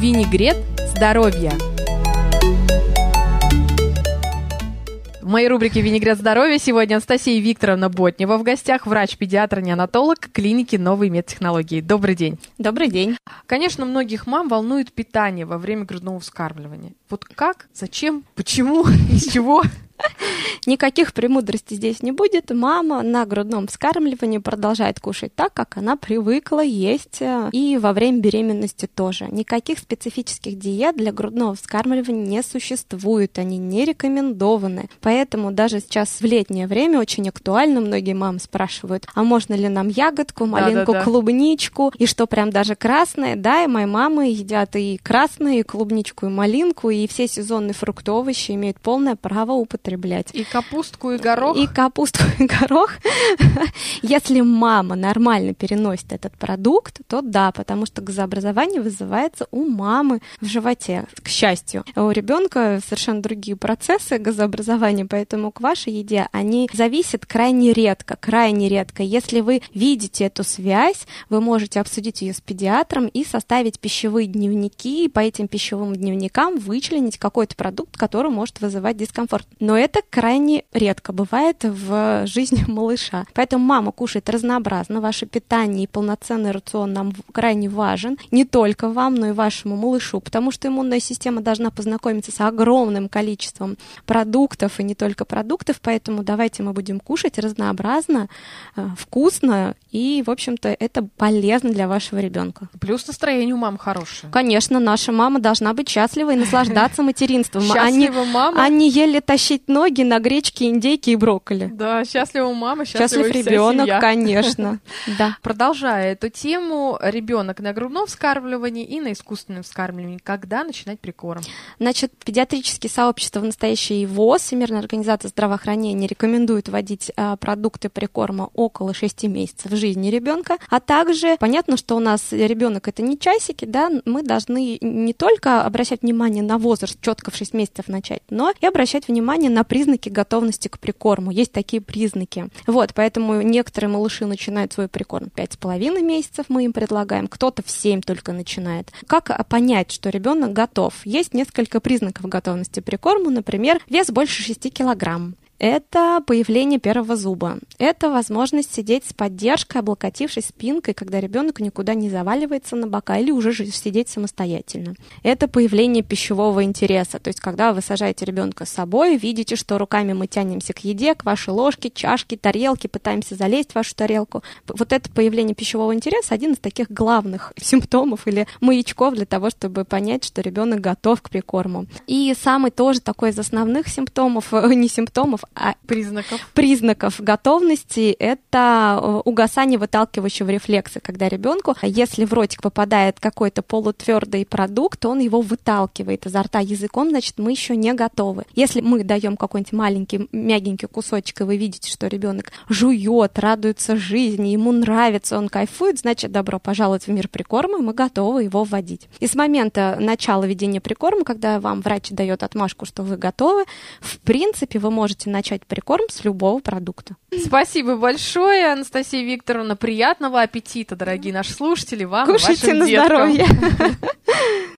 Винегрет здоровья. В моей рубрике «Винегрет здоровья» сегодня Анастасия Викторовна Ботнева в гостях, врач-педиатр-неонатолог клиники «Новые медтехнологии». Добрый день. Добрый день. Конечно, многих мам волнует питание во время грудного вскармливания. Вот как, зачем, почему, из чего? Никаких премудростей здесь не будет. Мама на грудном вскармливании продолжает кушать так, как она привыкла есть э, и во время беременности тоже. Никаких специфических диет для грудного вскармливания не существует, они не рекомендованы. Поэтому даже сейчас в летнее время очень актуально, многие мамы спрашивают, а можно ли нам ягодку, малинку, да, да, да. клубничку, и что прям даже красное, да, и мои мамы едят и красное, и клубничку, и малинку, и все сезонные фрукты, овощи имеют полное право употреблять. И капустку, и горох? И капустку, и горох. Если мама нормально переносит этот продукт, то да, потому что газообразование вызывается у мамы в животе, к счастью. У ребенка совершенно другие процессы газообразования, поэтому к вашей еде они зависят крайне редко, крайне редко. Если вы видите эту связь, вы можете обсудить ее с педиатром и составить пищевые дневники, и по этим пищевым дневникам вычленить какой-то продукт, который может вызывать дискомфорт. Но это крайне редко бывает в жизни малыша. Поэтому мама кушает разнообразно. Ваше питание и полноценный рацион нам крайне важен. Не только вам, но и вашему малышу, потому что иммунная система должна познакомиться с огромным количеством продуктов и не только продуктов. Поэтому давайте мы будем кушать разнообразно, э, вкусно и, в общем-то, это полезно для вашего ребенка. Плюс настроение у мам хорошее. Конечно, наша мама должна быть счастлива и наслаждаться материнством. Счастлива мама. Они еле тащить ноги на гречке, индейки и брокколи. Да, счастлива мама, счастлива Счастлив ребенок, конечно. Да. Продолжая эту тему, ребенок на грудном вскармливании и на искусственном вскармливании. Когда начинать прикорм? Значит, педиатрические сообщества в настоящее ВОЗ, Всемирная организация здравоохранения, рекомендуют вводить а, продукты прикорма около 6 месяцев жизни ребенка, а также понятно, что у нас ребенок это не часики, да, мы должны не только обращать внимание на возраст, четко в 6 месяцев начать, но и обращать внимание на признаки готовности к прикорму. Есть такие признаки. Вот, поэтому некоторые малыши начинают свой прикорм 5,5 месяцев, мы им предлагаем, кто-то в 7 только начинает. Как понять, что ребенок готов? Есть несколько признаков готовности прикорму, например, вес больше 6 килограмм, это появление первого зуба. Это возможность сидеть с поддержкой, облокотившись спинкой, когда ребенок никуда не заваливается на бока или уже сидеть самостоятельно. Это появление пищевого интереса, то есть когда вы сажаете ребенка с собой, видите, что руками мы тянемся к еде, к вашей ложке, чашке, тарелке, пытаемся залезть в вашу тарелку. Вот это появление пищевого интереса один из таких главных симптомов или маячков для того, чтобы понять, что ребенок готов к прикорму. И самый тоже такой из основных симптомов, не симптомов, признаков. признаков готовности это э, угасание выталкивающего рефлекса, когда ребенку, если в ротик попадает какой-то полутвердый продукт, он его выталкивает изо рта языком, значит, мы еще не готовы. Если мы даем какой-нибудь маленький мягенький кусочек, и вы видите, что ребенок жует, радуется жизни, ему нравится, он кайфует, значит, добро пожаловать в мир прикорма, мы готовы его вводить. И с момента начала ведения прикорма, когда вам врач дает отмашку, что вы готовы, в принципе, вы можете начать прикорм с любого продукта. Спасибо большое, Анастасия Викторовна. Приятного аппетита, дорогие наши слушатели, вам Кушайте и вашим на деткам. здоровье.